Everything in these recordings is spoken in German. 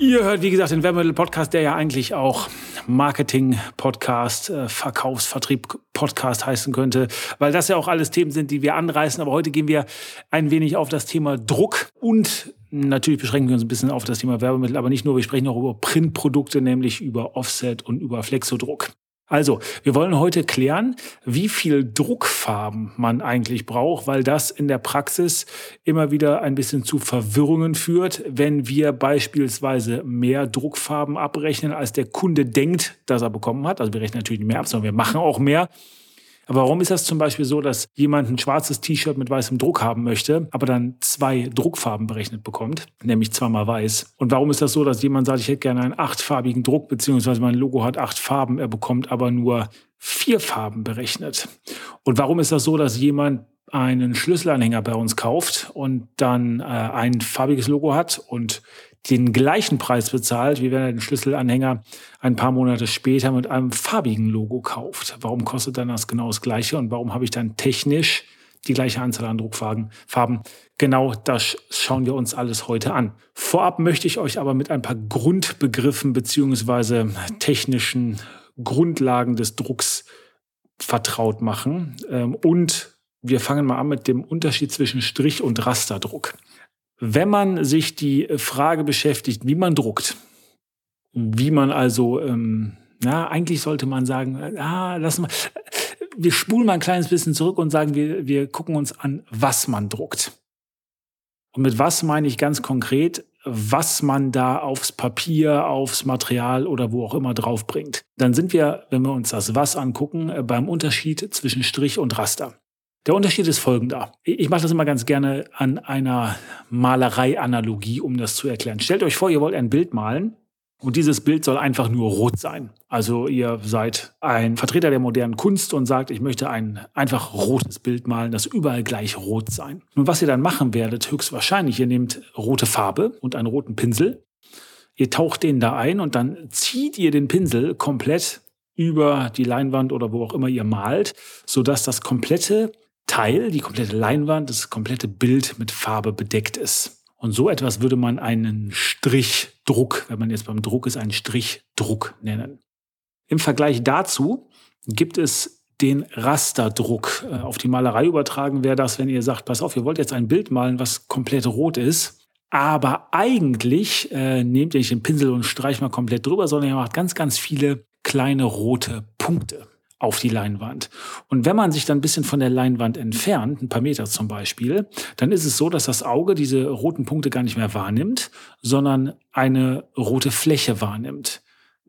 Ihr hört, wie gesagt, den Werbemittel-Podcast, der ja eigentlich auch Marketing-Podcast, äh, Verkaufsvertrieb-Podcast heißen könnte, weil das ja auch alles Themen sind, die wir anreißen. Aber heute gehen wir ein wenig auf das Thema Druck und natürlich beschränken wir uns ein bisschen auf das Thema Werbemittel, aber nicht nur, wir sprechen auch über Printprodukte, nämlich über Offset und über Flexodruck. Also, wir wollen heute klären, wie viel Druckfarben man eigentlich braucht, weil das in der Praxis immer wieder ein bisschen zu Verwirrungen führt, wenn wir beispielsweise mehr Druckfarben abrechnen, als der Kunde denkt, dass er bekommen hat. Also wir rechnen natürlich mehr ab, sondern wir machen auch mehr. Aber warum ist das zum Beispiel so, dass jemand ein schwarzes T-Shirt mit weißem Druck haben möchte, aber dann zwei Druckfarben berechnet bekommt, nämlich zweimal weiß? Und warum ist das so, dass jemand sagt, ich hätte gerne einen achtfarbigen Druck, beziehungsweise mein Logo hat acht Farben, er bekommt aber nur vier Farben berechnet? Und warum ist das so, dass jemand einen Schlüsselanhänger bei uns kauft und dann äh, ein farbiges Logo hat und den gleichen Preis bezahlt, wie wenn er den Schlüsselanhänger ein paar Monate später mit einem farbigen Logo kauft. Warum kostet dann das genau das gleiche und warum habe ich dann technisch die gleiche Anzahl an Druckfarben? Genau das schauen wir uns alles heute an. Vorab möchte ich euch aber mit ein paar Grundbegriffen beziehungsweise technischen Grundlagen des Drucks vertraut machen. Ähm, und wir fangen mal an mit dem Unterschied zwischen Strich- und Rasterdruck. Wenn man sich die Frage beschäftigt, wie man druckt, wie man also, ähm, na, eigentlich sollte man sagen, ah, lass mal, wir spulen mal ein kleines bisschen zurück und sagen, wir, wir gucken uns an, was man druckt. Und mit was meine ich ganz konkret, was man da aufs Papier, aufs Material oder wo auch immer draufbringt. Dann sind wir, wenn wir uns das was angucken, beim Unterschied zwischen Strich und Raster. Der Unterschied ist folgender. Ich mache das immer ganz gerne an einer Malerei-Analogie, um das zu erklären. Stellt euch vor, ihr wollt ein Bild malen und dieses Bild soll einfach nur rot sein. Also ihr seid ein Vertreter der modernen Kunst und sagt, ich möchte ein einfach rotes Bild malen, das überall gleich rot sein. Und was ihr dann machen werdet, höchstwahrscheinlich, ihr nehmt rote Farbe und einen roten Pinsel. Ihr taucht den da ein und dann zieht ihr den Pinsel komplett über die Leinwand oder wo auch immer ihr malt, sodass das komplette Teil, die komplette Leinwand, das komplette Bild mit Farbe bedeckt ist. Und so etwas würde man einen Strichdruck, wenn man jetzt beim Druck ist, einen Strichdruck nennen. Im Vergleich dazu gibt es den Rasterdruck. Äh, auf die Malerei übertragen wäre das, wenn ihr sagt, pass auf, ihr wollt jetzt ein Bild malen, was komplett rot ist. Aber eigentlich äh, nehmt ihr nicht den Pinsel und streicht mal komplett drüber, sondern ihr macht ganz, ganz viele kleine rote Punkte auf die Leinwand. Und wenn man sich dann ein bisschen von der Leinwand entfernt, ein paar Meter zum Beispiel, dann ist es so, dass das Auge diese roten Punkte gar nicht mehr wahrnimmt, sondern eine rote Fläche wahrnimmt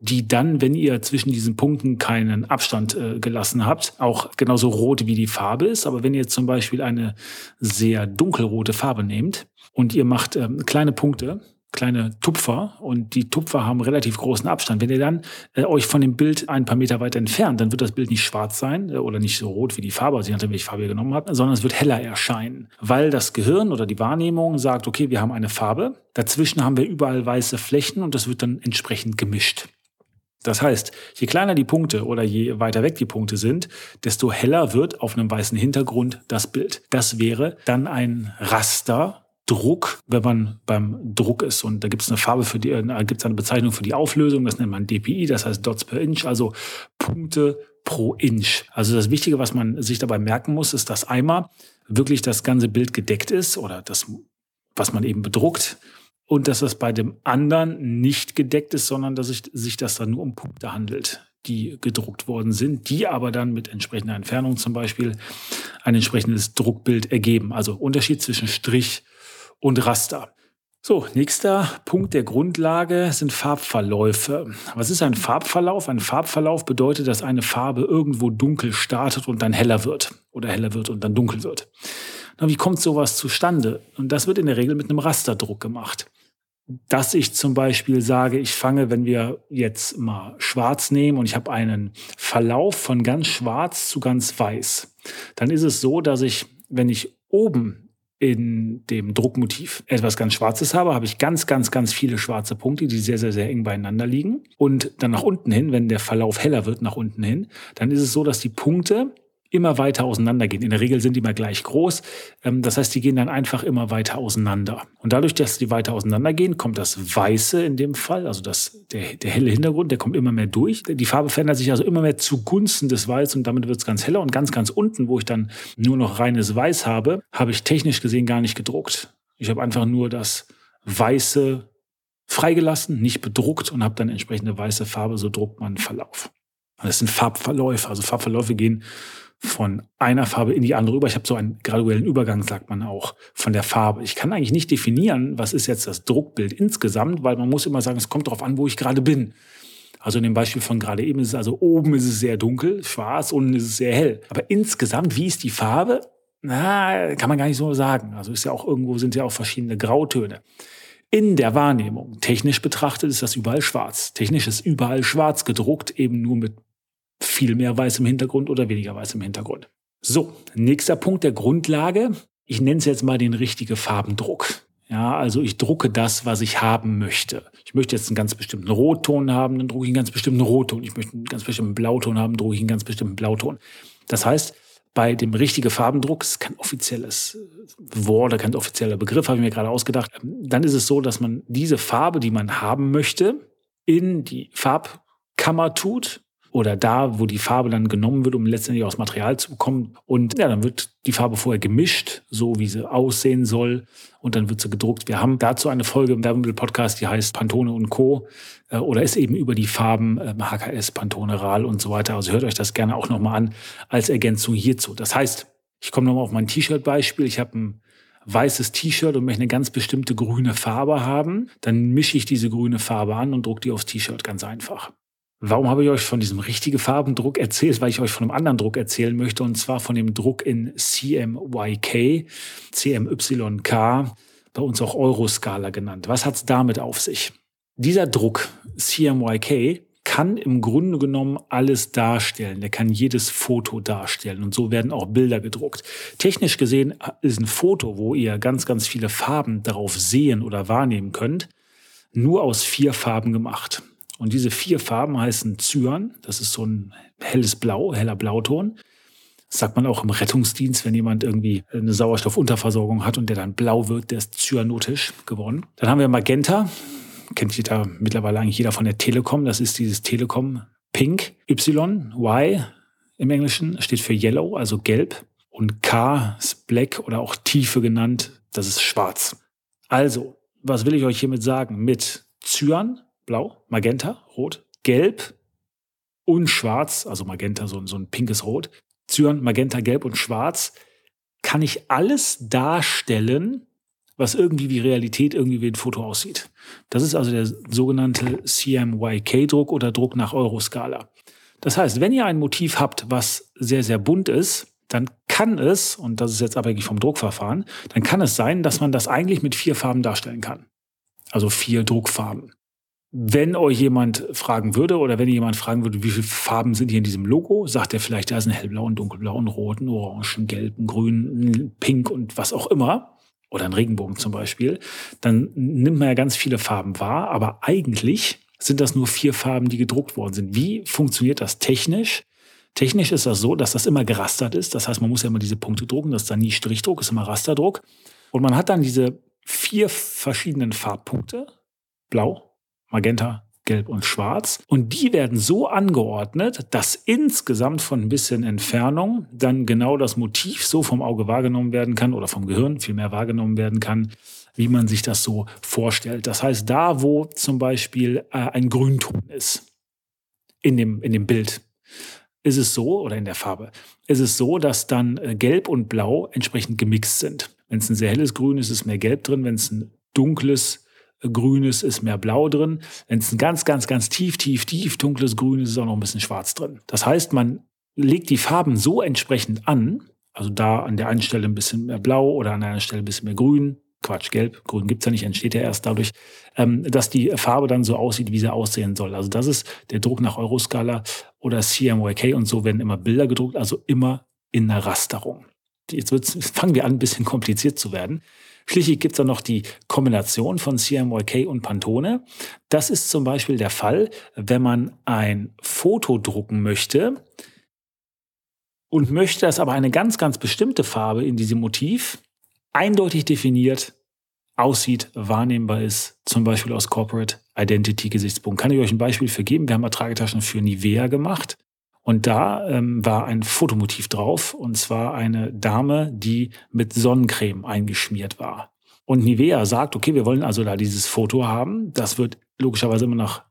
die dann, wenn ihr zwischen diesen Punkten keinen Abstand äh, gelassen habt, auch genauso rot wie die Farbe ist. Aber wenn ihr zum Beispiel eine sehr dunkelrote Farbe nehmt und ihr macht ähm, kleine Punkte, kleine Tupfer und die Tupfer haben relativ großen Abstand. Wenn ihr dann äh, euch von dem Bild ein paar Meter weit entfernt, dann wird das Bild nicht schwarz sein äh, oder nicht so rot wie die Farbe, also je nachdem, welche Farbe ihr genommen habt, sondern es wird heller erscheinen, weil das Gehirn oder die Wahrnehmung sagt, okay, wir haben eine Farbe, dazwischen haben wir überall weiße Flächen und das wird dann entsprechend gemischt. Das heißt, je kleiner die Punkte oder je weiter weg die Punkte sind, desto heller wird auf einem weißen Hintergrund das Bild. Das wäre dann ein Raster Druck, wenn man beim Druck ist. Und da gibt es eine Farbe für die, äh, gibt es eine Bezeichnung für die Auflösung, das nennt man DPI, das heißt Dots per Inch, also Punkte pro Inch. Also das Wichtige, was man sich dabei merken muss, ist, dass einmal wirklich das ganze Bild gedeckt ist oder das, was man eben bedruckt. Und dass das bei dem anderen nicht gedeckt ist, sondern dass sich, sich das dann nur um Punkte handelt, die gedruckt worden sind, die aber dann mit entsprechender Entfernung zum Beispiel ein entsprechendes Druckbild ergeben. Also Unterschied zwischen Strich und Raster. So, nächster Punkt der Grundlage sind Farbverläufe. Was ist ein Farbverlauf? Ein Farbverlauf bedeutet, dass eine Farbe irgendwo dunkel startet und dann heller wird oder heller wird und dann dunkel wird. Na, wie kommt sowas zustande? Und das wird in der Regel mit einem Rasterdruck gemacht. dass ich zum Beispiel sage, ich fange, wenn wir jetzt mal schwarz nehmen und ich habe einen Verlauf von ganz schwarz zu ganz weiß, dann ist es so, dass ich, wenn ich oben in dem Druckmotiv etwas ganz Schwarzes habe, habe ich ganz, ganz, ganz viele schwarze Punkte, die sehr, sehr, sehr eng beieinander liegen. Und dann nach unten hin, wenn der Verlauf heller wird, nach unten hin, dann ist es so, dass die Punkte immer weiter auseinandergehen. In der Regel sind die mal gleich groß. Ähm, das heißt, die gehen dann einfach immer weiter auseinander. Und dadurch, dass die weiter auseinandergehen, kommt das Weiße in dem Fall, also das, der, der helle Hintergrund, der kommt immer mehr durch. Die Farbe verändert sich also immer mehr zugunsten des Weiß und damit wird es ganz heller. Und ganz, ganz unten, wo ich dann nur noch reines Weiß habe, habe ich technisch gesehen gar nicht gedruckt. Ich habe einfach nur das Weiße freigelassen, nicht bedruckt und habe dann entsprechende weiße Farbe, so druckt man Verlauf. Und das sind Farbverläufe. Also Farbverläufe gehen von einer Farbe in die andere über. Ich habe so einen graduellen Übergang, sagt man auch, von der Farbe. Ich kann eigentlich nicht definieren, was ist jetzt das Druckbild insgesamt, weil man muss immer sagen, es kommt darauf an, wo ich gerade bin. Also in dem Beispiel von gerade eben ist es also oben ist es sehr dunkel, schwarz, unten ist es sehr hell. Aber insgesamt, wie ist die Farbe? Na, kann man gar nicht so sagen. Also ist ja auch irgendwo sind ja auch verschiedene Grautöne. In der Wahrnehmung, technisch betrachtet, ist das überall schwarz. Technisch ist überall schwarz gedruckt, eben nur mit viel mehr weiß im Hintergrund oder weniger weiß im Hintergrund. So, nächster Punkt der Grundlage. Ich nenne es jetzt mal den richtigen Farbendruck. Ja, also ich drucke das, was ich haben möchte. Ich möchte jetzt einen ganz bestimmten Rotton haben, dann drucke ich einen ganz bestimmten Rotton. Ich möchte einen ganz bestimmten Blauton haben, drucke ich einen ganz bestimmten Blauton. Das heißt, bei dem richtigen Farbendruck, ist kein offizielles Wort, kein offizieller Begriff, habe ich mir gerade ausgedacht, dann ist es so, dass man diese Farbe, die man haben möchte, in die Farbkammer tut oder da, wo die Farbe dann genommen wird, um letztendlich aus Material zu bekommen. Und ja, dann wird die Farbe vorher gemischt, so wie sie aussehen soll. Und dann wird sie gedruckt. Wir haben dazu eine Folge im Werbemittel-Podcast, die heißt Pantone und Co. Äh, oder ist eben über die Farben HKS, ähm, Pantone, RAL und so weiter. Also hört euch das gerne auch nochmal an als Ergänzung hierzu. Das heißt, ich komme nochmal auf mein T-Shirt-Beispiel. Ich habe ein weißes T-Shirt und möchte eine ganz bestimmte grüne Farbe haben, dann mische ich diese grüne Farbe an und drucke die aufs T-Shirt ganz einfach. Warum habe ich euch von diesem richtigen Farbendruck erzählt? Weil ich euch von einem anderen Druck erzählen möchte, und zwar von dem Druck in CMYK, CMYK, bei uns auch Euroskala genannt. Was hat es damit auf sich? Dieser Druck, CMYK, kann im Grunde genommen alles darstellen. Der kann jedes Foto darstellen und so werden auch Bilder gedruckt. Technisch gesehen ist ein Foto, wo ihr ganz, ganz viele Farben darauf sehen oder wahrnehmen könnt, nur aus vier Farben gemacht. Und diese vier Farben heißen Cyan, das ist so ein helles Blau, heller Blauton. Das sagt man auch im Rettungsdienst, wenn jemand irgendwie eine Sauerstoffunterversorgung hat und der dann blau wird, der ist cyanotisch geworden. Dann haben wir Magenta, kennt jeder mittlerweile eigentlich jeder von der Telekom, das ist dieses Telekom Pink. Y, Y im Englischen steht für Yellow, also gelb. Und K ist Black oder auch Tiefe genannt, das ist schwarz. Also, was will ich euch hiermit sagen? Mit Cyan blau, magenta, rot, gelb und schwarz, also magenta, so, so ein pinkes Rot, Cyan, magenta, gelb und schwarz, kann ich alles darstellen, was irgendwie wie Realität irgendwie wie ein Foto aussieht. Das ist also der sogenannte CMYK-Druck oder Druck nach Euroskala. Das heißt, wenn ihr ein Motiv habt, was sehr, sehr bunt ist, dann kann es, und das ist jetzt abhängig vom Druckverfahren, dann kann es sein, dass man das eigentlich mit vier Farben darstellen kann. Also vier Druckfarben. Wenn euch jemand fragen würde oder wenn jemand fragen würde, wie viele Farben sind hier in diesem Logo, sagt er vielleicht, da ist ein hellblau, ein dunkelblau, ein rot, ein orange, ein gelb, ein grün, ein pink und was auch immer. Oder ein Regenbogen zum Beispiel. Dann nimmt man ja ganz viele Farben wahr, aber eigentlich sind das nur vier Farben, die gedruckt worden sind. Wie funktioniert das technisch? Technisch ist das so, dass das immer gerastert ist. Das heißt, man muss ja immer diese Punkte drucken. Das ist dann nie Strichdruck, ist immer Rasterdruck. Und man hat dann diese vier verschiedenen Farbpunkte. Blau, Magenta, Gelb und Schwarz. Und die werden so angeordnet, dass insgesamt von ein bisschen Entfernung dann genau das Motiv so vom Auge wahrgenommen werden kann oder vom Gehirn vielmehr wahrgenommen werden kann, wie man sich das so vorstellt. Das heißt, da, wo zum Beispiel äh, ein Grünton ist in dem, in dem Bild, ist es so, oder in der Farbe, ist es so, dass dann äh, Gelb und Blau entsprechend gemixt sind. Wenn es ein sehr helles Grün ist, ist mehr Gelb drin. Wenn es ein dunkles Grünes ist mehr Blau drin. Wenn es ein ganz, ganz, ganz tief, tief, tief dunkles Grün ist, ist auch noch ein bisschen Schwarz drin. Das heißt, man legt die Farben so entsprechend an, also da an der einen Stelle ein bisschen mehr Blau oder an der anderen Stelle ein bisschen mehr Grün, Quatsch, gelb, grün gibt's ja nicht, entsteht ja erst dadurch, ähm, dass die Farbe dann so aussieht, wie sie aussehen soll. Also das ist der Druck nach Euroscala oder CMYK und so werden immer Bilder gedruckt, also immer in einer Rasterung. Jetzt wird's, fangen wir an, ein bisschen kompliziert zu werden. Schließlich gibt's dann noch die Kombination von CMYK und Pantone. Das ist zum Beispiel der Fall, wenn man ein Foto drucken möchte und möchte, dass aber eine ganz, ganz bestimmte Farbe in diesem Motiv eindeutig definiert aussieht, wahrnehmbar ist, zum Beispiel aus Corporate Identity Gesichtspunkt. Kann ich euch ein Beispiel für geben? Wir haben Tragetaschen für Nivea gemacht und da ähm, war ein Fotomotiv drauf und zwar eine Dame, die mit Sonnencreme eingeschmiert war. Und Nivea sagt, okay, wir wollen also da dieses Foto haben. Das wird logischerweise immer nach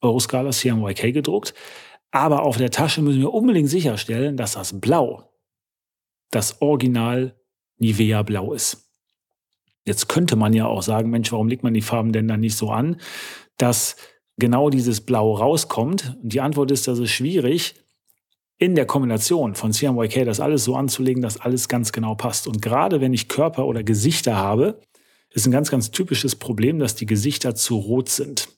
Euroscala CMYK gedruckt. Aber auf der Tasche müssen wir unbedingt sicherstellen, dass das Blau das Original Nivea Blau ist. Jetzt könnte man ja auch sagen, Mensch, warum legt man die Farben denn dann nicht so an, dass genau dieses Blau rauskommt? Und die Antwort ist, das ist schwierig, in der Kombination von CMYK das alles so anzulegen, dass alles ganz genau passt. Und gerade wenn ich Körper oder Gesichter habe, ist ein ganz, ganz typisches Problem, dass die Gesichter zu rot sind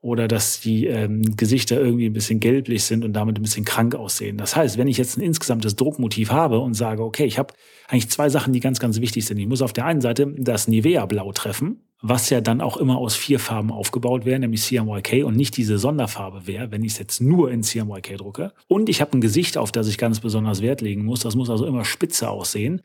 oder dass die ähm, Gesichter irgendwie ein bisschen gelblich sind und damit ein bisschen krank aussehen. Das heißt, wenn ich jetzt ein insgesamtes Druckmotiv habe und sage, okay, ich habe eigentlich zwei Sachen, die ganz, ganz wichtig sind. Ich muss auf der einen Seite das Nivea-Blau treffen, was ja dann auch immer aus vier Farben aufgebaut wäre, nämlich CMYK und nicht diese Sonderfarbe wäre, wenn ich es jetzt nur in CMYK drucke. Und ich habe ein Gesicht, auf das ich ganz besonders Wert legen muss. Das muss also immer spitze aussehen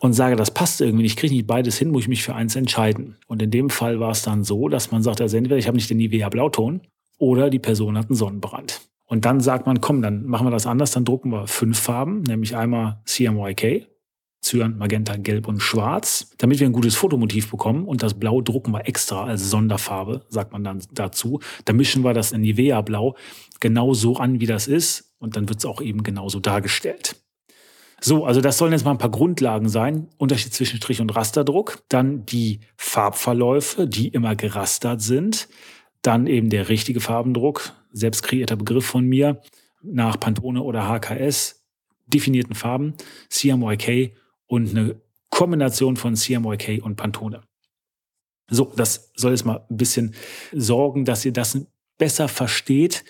und sage, das passt irgendwie nicht, ich kriege nicht beides hin, muss ich mich für eins entscheiden. Und in dem Fall war es dann so, dass man sagt, also entweder ich habe nicht den Nivea Blauton oder die Person hat einen Sonnenbrand. Und dann sagt man, komm, dann machen wir das anders, dann drucken wir fünf Farben, nämlich einmal CMYK, Cyan, Magenta, Gelb und Schwarz, damit wir ein gutes Fotomotiv bekommen. Und das Blau drucken wir extra als Sonderfarbe, sagt man dann dazu. Da mischen wir das in Nivea Blau genau so an, wie das ist. Und dann wird es auch eben genauso dargestellt. So, also das sollen jetzt mal ein paar Grundlagen sein. Unterschied zwischen Strich- und Rasterdruck. Dann die Farbverläufe, die immer gerastert sind. Dann eben der richtige Farbendruck, selbst kreierter Begriff von mir, nach Pantone oder HKS, definierten Farben, CMYK und eine Kombination von CMYK und Pantone. So, das soll jetzt mal ein bisschen sorgen, dass ihr das besser versteht,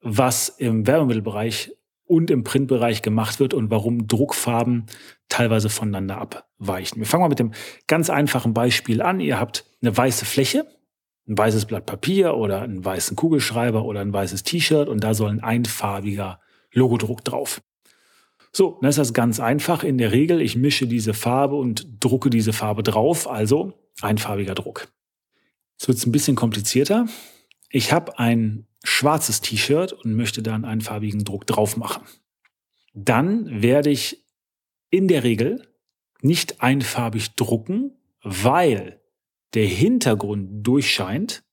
was im Werbemittelbereich und im Printbereich gemacht wird und warum Druckfarben teilweise voneinander abweichen. Wir fangen mal mit dem ganz einfachen Beispiel an. Ihr habt eine weiße Fläche, ein weißes Blatt Papier oder einen weißen Kugelschreiber oder ein weißes T-Shirt und da soll ein einfarbiger Logodruck drauf. So, dann ist das ganz einfach. In der Regel, ich mische diese Farbe und drucke diese Farbe drauf, also einfarbiger Druck. Jetzt wird es ein bisschen komplizierter. Ich habe ein schwarzes T-Shirt und möchte da einen einfarbigen Druck drauf machen. Dann werde ich in der Regel nicht einfarbig drucken, weil der Hintergrund durchscheint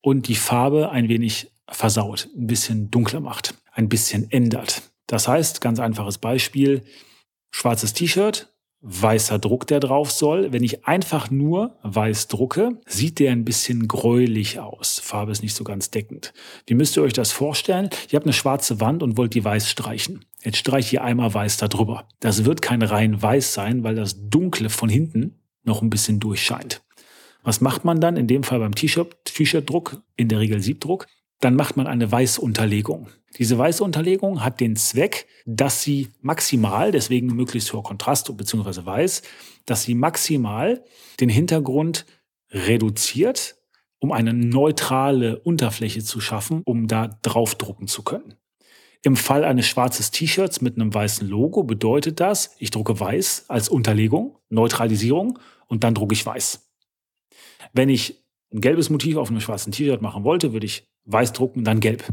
und die Farbe ein wenig versaut, ein bisschen dunkler macht, ein bisschen ändert. Das heißt, ganz einfaches Beispiel, schwarzes T-Shirt, weißer Druck, der drauf soll. Wenn ich einfach nur weiß drucke, sieht der ein bisschen gräulich aus. Farbe ist nicht so ganz deckend. Wie müsst ihr euch das vorstellen? Ihr habt eine schwarze Wand und wollt die weiß streichen. Jetzt streiche ich einmal weiß da drüber. Das wird kein rein weiß sein, weil das Dunkle von hinten noch ein bisschen durchscheint. Was macht man dann? In dem Fall beim T-Shirt-Druck, in der Regel Siebdruck dann macht man eine Weißunterlegung. Diese Weißunterlegung hat den Zweck, dass sie maximal, deswegen möglichst hoher Kontrast bzw. weiß, dass sie maximal den Hintergrund reduziert, um eine neutrale Unterfläche zu schaffen, um da draufdrucken zu können. Im Fall eines schwarzes T-Shirts mit einem weißen Logo bedeutet das, ich drucke weiß als Unterlegung, Neutralisierung und dann drucke ich weiß. Wenn ich ein gelbes Motiv auf einem schwarzen T-Shirt machen wollte, würde ich weiß drucken, dann gelb.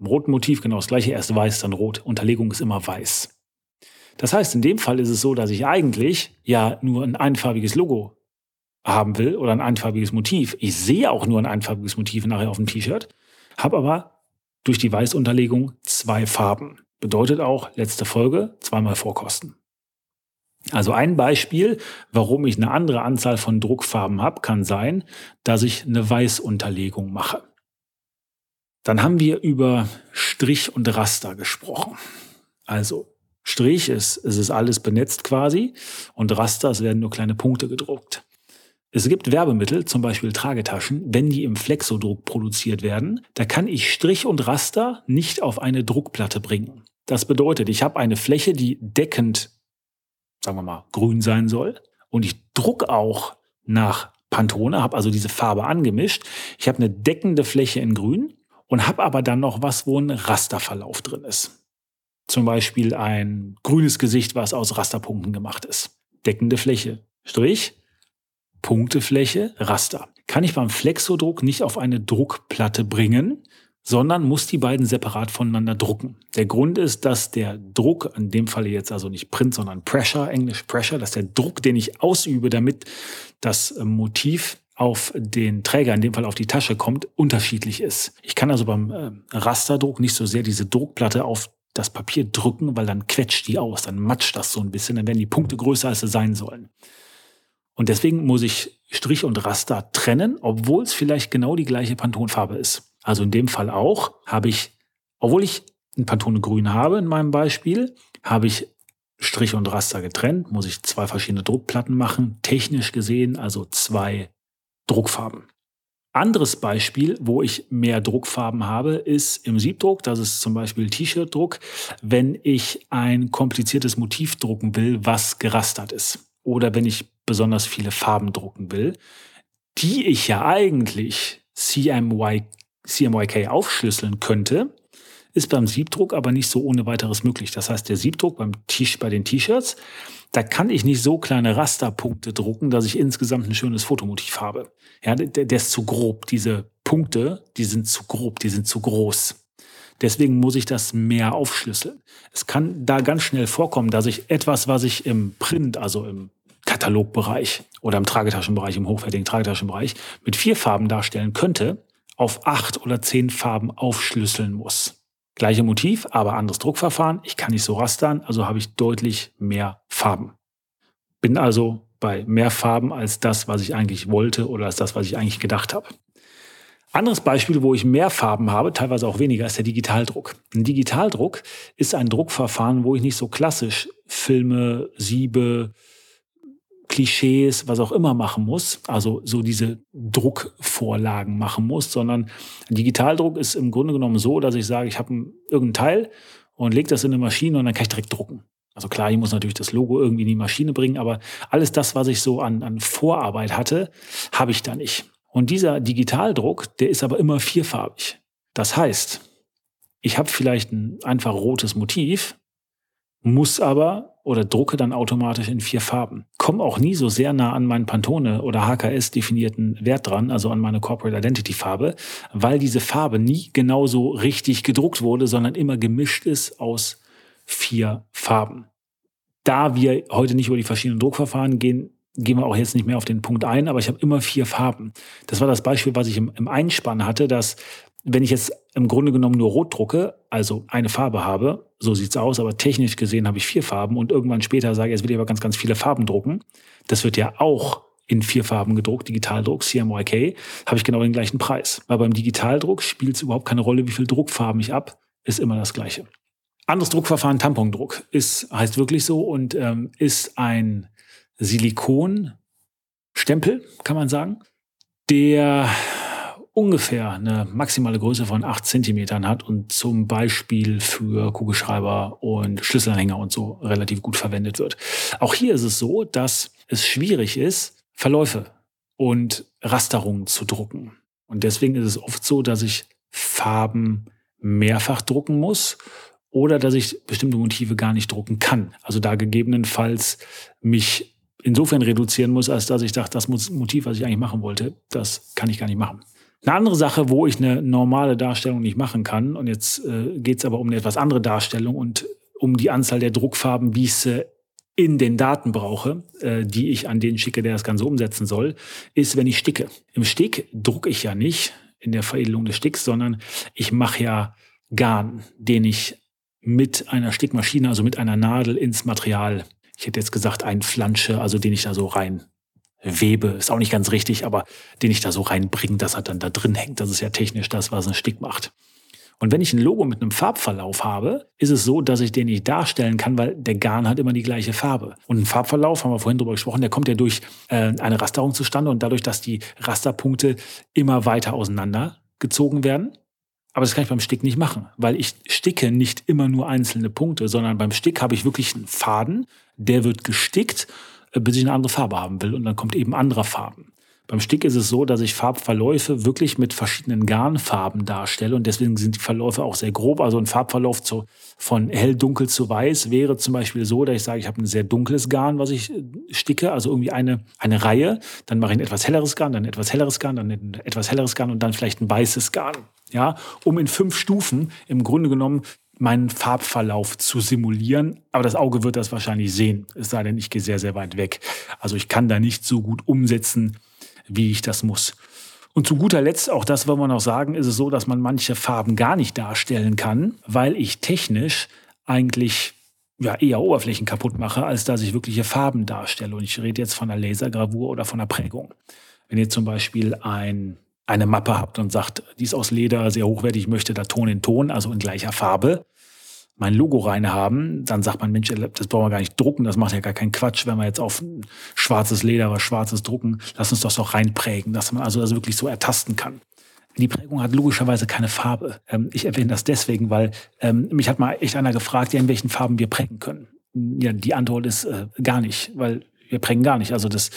Im roten Motiv genau das gleiche, erst weiß, dann rot. Unterlegung ist immer weiß. Das heißt, in dem Fall ist es so, dass ich eigentlich ja nur ein einfarbiges Logo haben will oder ein einfarbiges Motiv. Ich sehe auch nur ein einfarbiges Motiv nachher auf dem T-Shirt, habe aber durch die Weißunterlegung zwei Farben. Bedeutet auch, letzte Folge, zweimal Vorkosten. Also ein Beispiel, warum ich eine andere Anzahl von Druckfarben habe, kann sein, dass ich eine Weißunterlegung mache. Dann haben wir über Strich und Raster gesprochen. Also Strich ist, es ist alles benetzt quasi und Raster, es werden nur kleine Punkte gedruckt. Es gibt Werbemittel, zum Beispiel Tragetaschen, wenn die im Flexodruck produziert werden, da kann ich Strich und Raster nicht auf eine Druckplatte bringen. Das bedeutet, ich habe eine Fläche, die deckend, sagen wir mal, grün sein soll. Und ich druck auch nach Pantone, habe also diese Farbe angemischt. Ich habe eine deckende Fläche in grün und habe aber dann noch was, wo ein Rasterverlauf drin ist. Zum Beispiel ein grünes Gesicht, was aus Rasterpunkten gemacht ist. Deckende Fläche, Strich, Punktefläche, Raster. Kann ich beim Flexodruck nicht auf eine Druckplatte bringen, sondern muss die beiden separat voneinander drucken. Der Grund ist, dass der Druck, in dem Falle jetzt also nicht Print, sondern Pressure, Englisch Pressure, dass der Druck, den ich ausübe, damit das Motiv auf den Träger, in dem Fall auf die Tasche kommt, unterschiedlich ist. Ich kann also beim äh, Rasterdruck nicht so sehr diese Druckplatte auf das Papier drücken, weil dann quetscht die aus, dann matscht das so ein bisschen, dann werden die Punkte größer, als sie sein sollen. Und deswegen muss ich Strich und Raster trennen, obwohl es vielleicht genau die gleiche Pantonfarbe ist. Also in dem Fall auch habe ich, obwohl ich ein Pantone grün habe in meinem Beispiel, habe ich Strich und Raster getrennt, muss ich zwei verschiedene Druckplatten machen, technisch gesehen also zwei Druckfarben. Anderes Beispiel, wo ich mehr Druckfarben habe, ist im Siebdruck. Das ist zum Beispiel T-Shirt-Druck, wenn ich ein kompliziertes Motiv drucken will, was gerastert ist oder wenn ich besonders viele Farben drucken will, die ich ja eigentlich CMY, CMYK aufschlüsseln könnte, ist beim Siebdruck aber nicht so ohne weiteres möglich. Das heißt, der Siebdruck beim bei den T-Shirts, da kann ich nicht so kleine Rasterpunkte drucken, dass ich insgesamt ein schönes Fotomotiv habe. Ja, der, der ist zu grob. Diese Punkte, die sind zu grob, die sind zu groß. Deswegen muss ich das mehr aufschlüsseln. Es kann da ganz schnell vorkommen, dass ich etwas, was ich im Print, also im Katalogbereich oder im Tragetaschenbereich, im hochwertigen Tragetaschenbereich mit vier Farben darstellen könnte, auf acht oder zehn Farben aufschlüsseln muss. Gleiche Motiv, aber anderes Druckverfahren. Ich kann nicht so rastern, also habe ich deutlich mehr Farben. Bin also bei mehr Farben als das, was ich eigentlich wollte oder als das, was ich eigentlich gedacht habe. Anderes Beispiel, wo ich mehr Farben habe, teilweise auch weniger, ist der Digitaldruck. Ein Digitaldruck ist ein Druckverfahren, wo ich nicht so klassisch Filme, Siebe, Klischees, was auch immer machen muss, also so diese Druckvorlagen machen muss, sondern Digitaldruck ist im Grunde genommen so, dass ich sage, ich habe irgendein Teil und lege das in eine Maschine und dann kann ich direkt drucken. Also klar, ich muss natürlich das Logo irgendwie in die Maschine bringen, aber alles das, was ich so an, an Vorarbeit hatte, habe ich da nicht. Und dieser Digitaldruck, der ist aber immer vierfarbig. Das heißt, ich habe vielleicht ein einfach rotes Motiv, muss aber oder drucke dann automatisch in vier Farben. Komme auch nie so sehr nah an meinen Pantone oder HKS definierten Wert dran, also an meine Corporate Identity Farbe, weil diese Farbe nie genauso richtig gedruckt wurde, sondern immer gemischt ist aus vier Farben. Da wir heute nicht über die verschiedenen Druckverfahren gehen, gehen wir auch jetzt nicht mehr auf den Punkt ein, aber ich habe immer vier Farben. Das war das Beispiel, was ich im, im Einspann hatte, dass wenn ich jetzt im Grunde genommen nur rot drucke, also eine Farbe habe, so sieht's aus, aber technisch gesehen habe ich vier Farben und irgendwann später sage, jetzt will ich aber ganz, ganz viele Farben drucken. Das wird ja auch in vier Farben gedruckt, Digitaldruck, CMYK, habe ich genau den gleichen Preis. Weil beim Digitaldruck spielt es überhaupt keine Rolle, wie viel Druckfarben ich ab, ist immer das gleiche. Anderes Druckverfahren, Tampondruck, ist, heißt wirklich so und ähm, ist ein Silikonstempel, kann man sagen, der ungefähr eine maximale Größe von acht Zentimetern hat und zum Beispiel für Kugelschreiber und Schlüsselanhänger und so relativ gut verwendet wird. Auch hier ist es so, dass es schwierig ist, Verläufe und Rasterungen zu drucken. Und deswegen ist es oft so, dass ich Farben mehrfach drucken muss oder dass ich bestimmte Motive gar nicht drucken kann. Also da gegebenenfalls mich insofern reduzieren muss, als dass ich dachte, das Motiv, was ich eigentlich machen wollte, das kann ich gar nicht machen. Eine andere Sache, wo ich eine normale Darstellung nicht machen kann, und jetzt äh, geht es aber um eine etwas andere Darstellung und um die Anzahl der Druckfarben, wie ich sie in den Daten brauche, äh, die ich an den schicke, der das Ganze umsetzen soll, ist, wenn ich sticke. Im Stick drucke ich ja nicht in der Veredelung des Sticks, sondern ich mache ja Garn, den ich mit einer Stickmaschine, also mit einer Nadel ins Material, ich hätte jetzt gesagt, einflansche, also den ich da so rein webe, ist auch nicht ganz richtig, aber den ich da so reinbringe, dass er dann da drin hängt. Das ist ja technisch das, was ein Stick macht. Und wenn ich ein Logo mit einem Farbverlauf habe, ist es so, dass ich den nicht darstellen kann, weil der Garn hat immer die gleiche Farbe. Und ein Farbverlauf, haben wir vorhin drüber gesprochen, der kommt ja durch äh, eine Rasterung zustande und dadurch, dass die Rasterpunkte immer weiter auseinander gezogen werden. Aber das kann ich beim Stick nicht machen, weil ich sticke nicht immer nur einzelne Punkte, sondern beim Stick habe ich wirklich einen Faden, der wird gestickt, bis ich eine andere Farbe haben will und dann kommt eben anderer Farben. Beim Stick ist es so, dass ich Farbverläufe wirklich mit verschiedenen Garnfarben darstelle und deswegen sind die Verläufe auch sehr grob. Also ein Farbverlauf zu, von hell, dunkel zu weiß wäre zum Beispiel so, dass ich sage, ich habe ein sehr dunkles Garn, was ich äh, sticke, also irgendwie eine, eine Reihe. Dann mache ich ein etwas helleres Garn, dann etwas helleres Garn, dann etwas helleres Garn und dann vielleicht ein weißes Garn. Ja, um in fünf Stufen im Grunde genommen meinen Farbverlauf zu simulieren. Aber das Auge wird das wahrscheinlich sehen. Es sei denn, ich gehe sehr, sehr weit weg. Also ich kann da nicht so gut umsetzen, wie ich das muss. Und zu guter Letzt, auch das wollen wir noch sagen, ist es so, dass man manche Farben gar nicht darstellen kann, weil ich technisch eigentlich ja, eher Oberflächen kaputt mache, als dass ich wirkliche Farben darstelle. Und ich rede jetzt von einer Lasergravur oder von einer Prägung. Wenn ihr zum Beispiel ein, eine Mappe habt und sagt, die ist aus Leder, sehr hochwertig, möchte da Ton in Ton, also in gleicher Farbe, mein Logo rein haben, dann sagt man, Mensch, das brauchen wir gar nicht drucken, das macht ja gar keinen Quatsch, wenn wir jetzt auf schwarzes Leder was schwarzes drucken, lass uns das doch reinprägen, dass man also das wirklich so ertasten kann. Die Prägung hat logischerweise keine Farbe. Ähm, ich erwähne das deswegen, weil ähm, mich hat mal echt einer gefragt, ja, in welchen Farben wir prägen können. Ja, die Antwort ist äh, gar nicht, weil wir prägen gar nicht. Also das,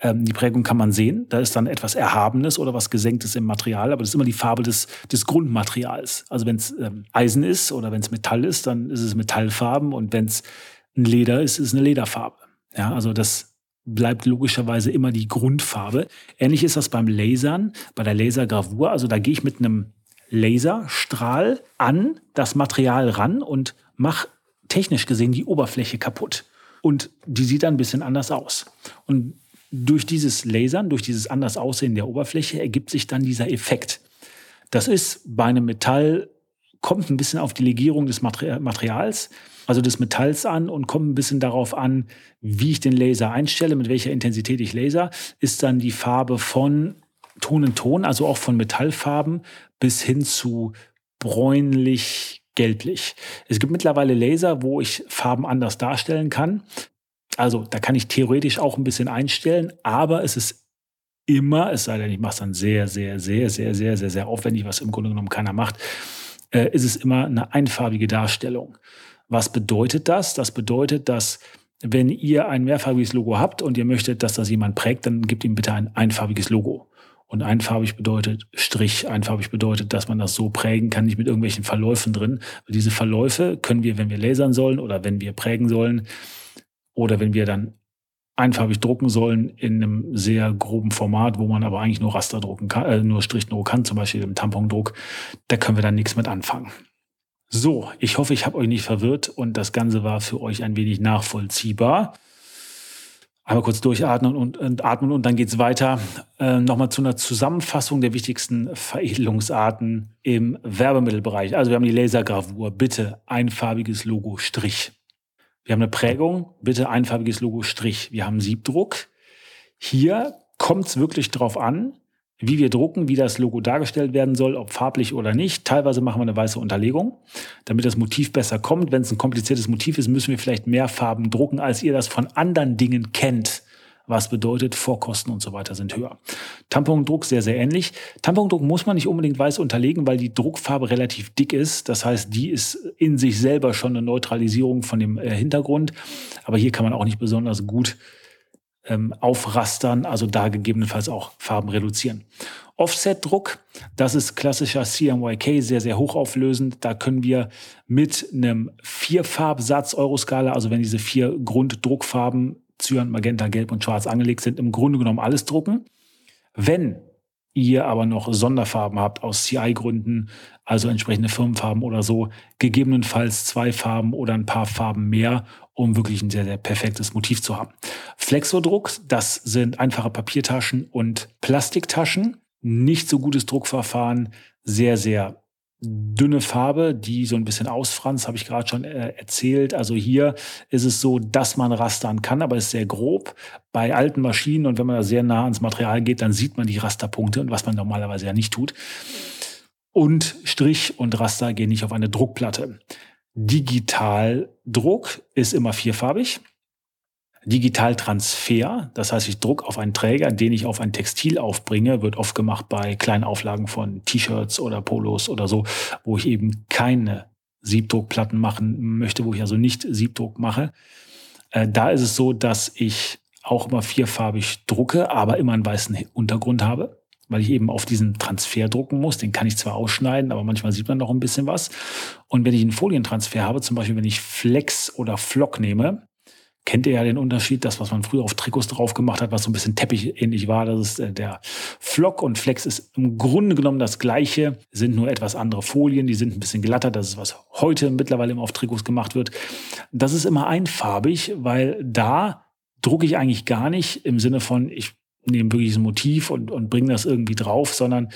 ähm, die Prägung kann man sehen. Da ist dann etwas Erhabenes oder was Gesenktes im Material, aber das ist immer die Farbe des, des Grundmaterials. Also wenn es ähm, Eisen ist oder wenn es Metall ist, dann ist es Metallfarben und wenn es ein Leder ist, ist es eine Lederfarbe. Ja, also das bleibt logischerweise immer die Grundfarbe. Ähnlich ist das beim Lasern, bei der Lasergravur. Also da gehe ich mit einem Laserstrahl an das Material ran und mache technisch gesehen die Oberfläche kaputt. Und die sieht dann ein bisschen anders aus. Und durch dieses Lasern, durch dieses anders Aussehen der Oberfläche ergibt sich dann dieser Effekt. Das ist bei einem Metall, kommt ein bisschen auf die Legierung des Materials, also des Metalls an und kommt ein bisschen darauf an, wie ich den Laser einstelle, mit welcher Intensität ich laser, ist dann die Farbe von Ton in Ton, also auch von Metallfarben bis hin zu bräunlich, gelblich. Es gibt mittlerweile Laser, wo ich Farben anders darstellen kann. Also da kann ich theoretisch auch ein bisschen einstellen, aber es ist immer, es sei denn, ich mache es dann sehr, sehr, sehr, sehr, sehr, sehr, sehr aufwendig, was im Grunde genommen keiner macht, äh, ist es immer eine einfarbige Darstellung. Was bedeutet das? Das bedeutet, dass wenn ihr ein mehrfarbiges Logo habt und ihr möchtet, dass das jemand prägt, dann gebt ihm bitte ein einfarbiges Logo. Und einfarbig bedeutet Strich. Einfarbig bedeutet, dass man das so prägen kann, nicht mit irgendwelchen Verläufen drin. Weil diese Verläufe können wir, wenn wir lasern sollen oder wenn wir prägen sollen oder wenn wir dann einfarbig drucken sollen in einem sehr groben Format, wo man aber eigentlich nur Raster drucken kann, äh, nur Strichdruck kann, zum Beispiel im Tampondruck, da können wir dann nichts mit anfangen. So, ich hoffe, ich habe euch nicht verwirrt und das Ganze war für euch ein wenig nachvollziehbar. Einmal kurz durchatmen und, und atmen und dann geht's weiter. Äh, Nochmal zu einer Zusammenfassung der wichtigsten Veredelungsarten im Werbemittelbereich. Also wir haben die Lasergravur, bitte einfarbiges Logo Strich. Wir haben eine Prägung, bitte einfarbiges Logo Strich. Wir haben Siebdruck. Hier kommt es wirklich drauf an, wie wir drucken, wie das Logo dargestellt werden soll, ob farblich oder nicht. Teilweise machen wir eine weiße Unterlegung, damit das Motiv besser kommt. Wenn es ein kompliziertes Motiv ist, müssen wir vielleicht mehr Farben drucken, als ihr das von anderen Dingen kennt. Was bedeutet, Vorkosten und so weiter sind höher. Tampondruck sehr, sehr ähnlich. Tampondruck muss man nicht unbedingt weiß unterlegen, weil die Druckfarbe relativ dick ist. Das heißt, die ist in sich selber schon eine Neutralisierung von dem äh, Hintergrund. Aber hier kann man auch nicht besonders gut ähm, aufrastern, also da gegebenenfalls auch Farben reduzieren. Offset-Druck, das ist klassischer CMYK, sehr, sehr hochauflösend. Da können wir mit einem Vierfarbsatz Euroskala, also wenn diese vier Grunddruckfarben Cyan, Magenta, Gelb und Schwarz angelegt sind, im Grunde genommen alles drucken. Wenn ihr aber noch Sonderfarben habt aus CI-Gründen, also entsprechende Firmenfarben oder so, gegebenenfalls zwei Farben oder ein paar Farben mehr, um wirklich ein sehr, sehr perfektes Motiv zu haben. Flexodruck, das sind einfache Papiertaschen und Plastiktaschen. Nicht so gutes Druckverfahren, sehr, sehr dünne Farbe, die so ein bisschen ausfranst, habe ich gerade schon äh, erzählt. Also hier ist es so, dass man rastern kann, aber es ist sehr grob. Bei alten Maschinen und wenn man da sehr nah ans Material geht, dann sieht man die Rasterpunkte und was man normalerweise ja nicht tut. Und Strich und Raster gehen nicht auf eine Druckplatte. Digitaldruck ist immer vierfarbig. Digitaltransfer, das heißt, ich druck auf einen Träger, den ich auf ein Textil aufbringe, wird oft gemacht bei kleinen Auflagen von T-Shirts oder Polos oder so, wo ich eben keine Siebdruckplatten machen möchte, wo ich also nicht Siebdruck mache. Äh, da ist es so, dass ich auch immer vierfarbig drucke, aber immer einen weißen Untergrund habe, weil ich eben auf diesen Transfer drucken muss. Den kann ich zwar ausschneiden, aber manchmal sieht man noch ein bisschen was. Und wenn ich einen Folientransfer habe, zum Beispiel wenn ich Flex oder Flock nehme, kennt ihr ja den Unterschied, das, was man früher auf Trikots drauf gemacht hat, was so ein bisschen Teppich-ähnlich war. Das ist äh, der Flock und Flex ist im Grunde genommen das gleiche, sind nur etwas andere Folien, die sind ein bisschen glatter. Das ist, was heute mittlerweile immer auf Trikots gemacht wird. Das ist immer einfarbig, weil da drucke ich eigentlich gar nicht im Sinne von, ich nehme wirklich ein Motiv und, und bringe das irgendwie drauf, sondern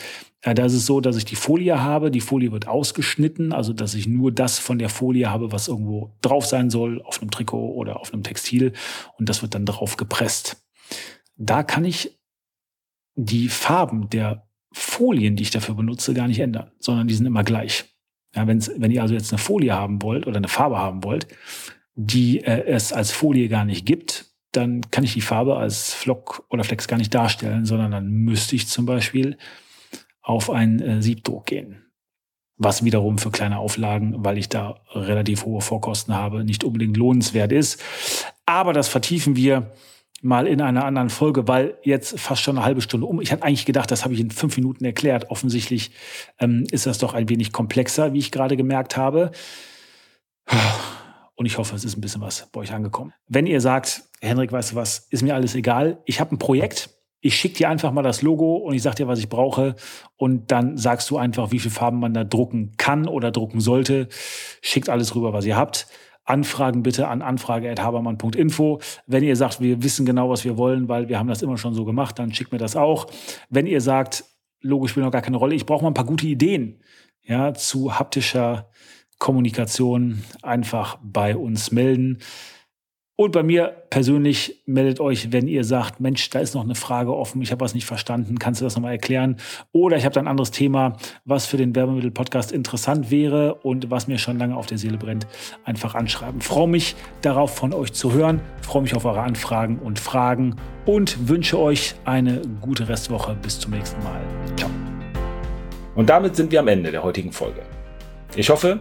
äh, da ist es so, dass ich die Folie habe, die Folie wird ausgeschnitten, also dass ich nur das von der Folie habe, was irgendwo drauf sein soll, auf einem Trikot oder auf einem Textil und das wird dann drauf gepresst. Da kann ich die Farben der Folien, die ich dafür benutze, gar nicht ändern, sondern die sind immer gleich. Ja, wenn's, wenn ihr also jetzt eine Folie haben wollt oder eine Farbe haben wollt, die äh, es als Folie gar nicht gibt, dann kann ich die Farbe als Flock oder Flex gar nicht darstellen, sondern dann müsste ich zum Beispiel auf einen äh, Siebdruck gehen. Was wiederum für kleine Auflagen, weil ich da relativ hohe Vorkosten habe, nicht unbedingt lohnenswert ist. Aber das vertiefen wir mal in einer anderen Folge, weil jetzt fast schon eine halbe Stunde um. Ich hatte eigentlich gedacht, das habe ich in fünf Minuten erklärt. Offensichtlich ähm, ist das doch ein wenig komplexer, wie ich gerade gemerkt habe. Und ich hoffe, es ist ein bisschen was bei euch angekommen. Wenn ihr sagt, Henrik, weißt du was, ist mir alles egal. Ich habe ein Projekt. Ich schicke dir einfach mal das Logo und ich sage dir, was ich brauche. Und dann sagst du einfach, wie viele Farben man da drucken kann oder drucken sollte. Schickt alles rüber, was ihr habt. Anfragen bitte an anfrage.habermann.info. Wenn ihr sagt, wir wissen genau, was wir wollen, weil wir haben das immer schon so gemacht, dann schickt mir das auch. Wenn ihr sagt, Logo spielt noch gar keine Rolle, ich brauche mal ein paar gute Ideen ja, zu haptischer Kommunikation einfach bei uns melden. Und bei mir persönlich meldet euch, wenn ihr sagt, Mensch, da ist noch eine Frage offen, ich habe was nicht verstanden, kannst du das nochmal erklären? Oder ich habe da ein anderes Thema, was für den Werbemittel-Podcast interessant wäre und was mir schon lange auf der Seele brennt, einfach anschreiben. Freue mich darauf, von euch zu hören, freue mich auf eure Anfragen und Fragen und wünsche euch eine gute Restwoche. Bis zum nächsten Mal. Ciao. Und damit sind wir am Ende der heutigen Folge. Ich hoffe,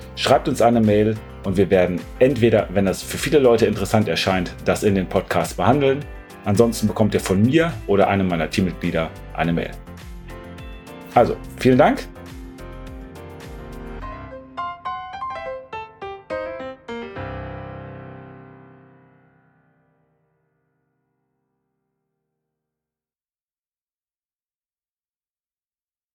Schreibt uns eine Mail und wir werden entweder, wenn das für viele Leute interessant erscheint, das in den Podcast behandeln. Ansonsten bekommt ihr von mir oder einem meiner Teammitglieder eine Mail. Also, vielen Dank